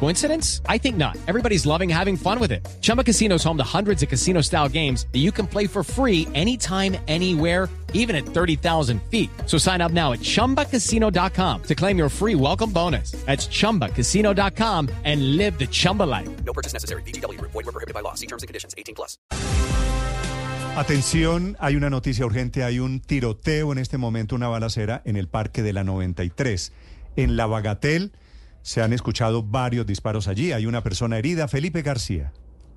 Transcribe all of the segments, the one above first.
Coincidence? I think not. Everybody's loving having fun with it. Chumba Casino is home to hundreds of casino style games that you can play for free anytime, anywhere, even at 30,000 feet. So sign up now at chumbacasino.com to claim your free welcome bonus. That's chumbacasino.com and live the Chumba life. No purchase necessary. BGW. Void were prohibited by law. See terms and conditions. 18 plus. Atención, hay una noticia urgente, hay un tiroteo en este momento, una balacera en el Parque de la 93. En La Bagatel se han escuchado varios disparos allí, hay una persona herida, Felipe García.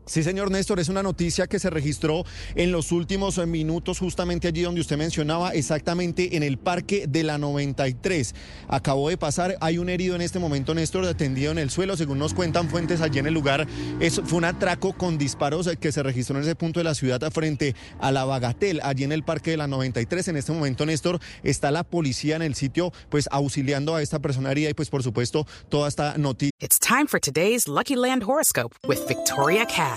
Sí, señor Néstor, es una noticia que se registró en los últimos minutos, justamente allí donde usted mencionaba, exactamente en el Parque de la 93. Acabó de pasar, hay un herido en este momento, Néstor, atendido en el suelo, según nos cuentan fuentes allí en el lugar. Es, fue un atraco con disparos que se registró en ese punto de la ciudad frente a la Bagatel, allí en el Parque de la 93. En este momento, Néstor, está la policía en el sitio, pues auxiliando a esta persona y pues por supuesto toda esta noticia. It's time for today's Lucky Land horoscope with Victoria Cash.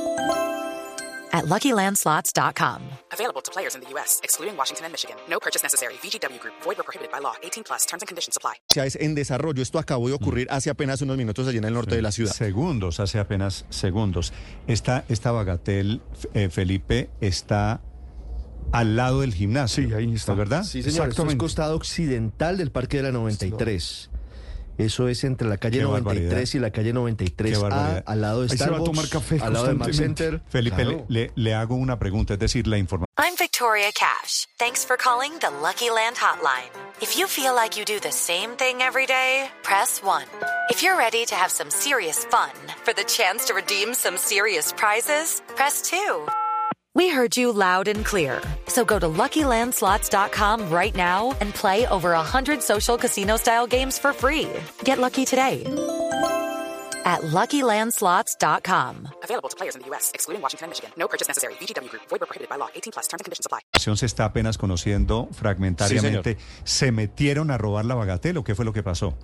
at LuckyLandSlots.com. Available to players in the U.S., excluding Washington and Michigan. No purchase necessary. VGW Group. Void were prohibited by law. 18 plus. Terms and conditions apply. es en desarrollo. Esto acabó de ocurrir hace apenas unos minutos allí en el norte de la ciudad. Segundos, hace apenas segundos. Esta, esta Bagatel, eh, Felipe, está al lado del gimnasio. Sí, ahí está. ¿Verdad? Sí, señor. Esto es costado occidental del Parque de la 93. Eso es entre la calle Qué 93 barbaridad. y la calle 93 Qué A, al lado de Ahí se va a Starbucks, tomar café al lado de Mac. Center. Felipe, Claro. le, le- le hago una pregunta, es decir, la información. I'm Victoria Cash. Thanks for calling the Lucky Land Hotline. If you feel like you do the same thing every day, press 1. If you're ready to have some serious fun for the chance to redeem some serious prizes, press 2. We heard you loud and clear. So go to LuckyLandSlots.com right now and play over 100 social casino-style games for free. Get lucky today at LuckyLandSlots.com. Available to players in the U.S., excluding Washington and Michigan. No purchase necessary. VGW Group. Void were prohibited by law. 18 plus. Terms and conditions apply. se está apenas conociendo fragmentariamente. ¿Se metieron a robar la Bagatel o qué fue lo que pasó?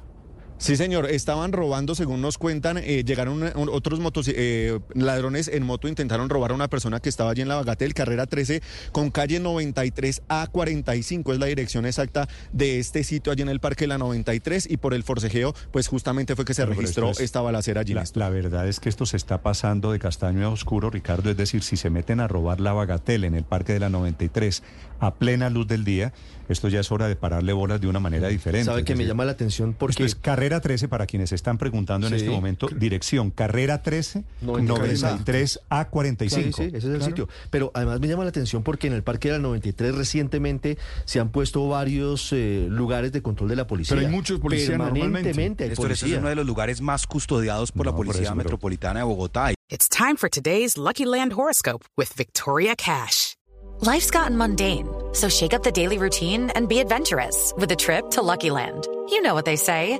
Sí, señor, estaban robando, según nos cuentan, eh, llegaron eh, otros motos, eh, ladrones en moto, intentaron robar a una persona que estaba allí en la Bagatel, carrera 13, con calle 93 a 45, es la dirección exacta de este sitio allí en el Parque de la 93, y por el forcejeo, pues justamente fue que se pero registró es- esta balacera allí. La, verdad es que esto se está pasando de castaño a oscuro, Ricardo. Es decir, si se meten a robar la Bagatel en el Parque de la 93 a plena luz del día, esto ya es hora de pararle bolas de una manera diferente. ¿Sabe que me llama la atención? Esto Porque es carrera 13 para quienes están preguntando en Sí. este momento. Dirección carrera 13 93 93 a Sí, 45. sí, ese es el Claro. sitio. Pero además me llama la atención porque en el Parque de la 93 recientemente se han puesto varios eh, lugares de control de la policía. Pero hay muchos policías Permanentemente hay Néstor, este es policía. uno de los lugares más custodiados por No, la por Policía eso, pero- Metropolitana de Bogotá. It's time for today's Lucky Land horoscope with Victoria Cash. Life's gotten mundane, so shake up the daily routine and be adventurous with a trip to Lucky Land. You know what they say.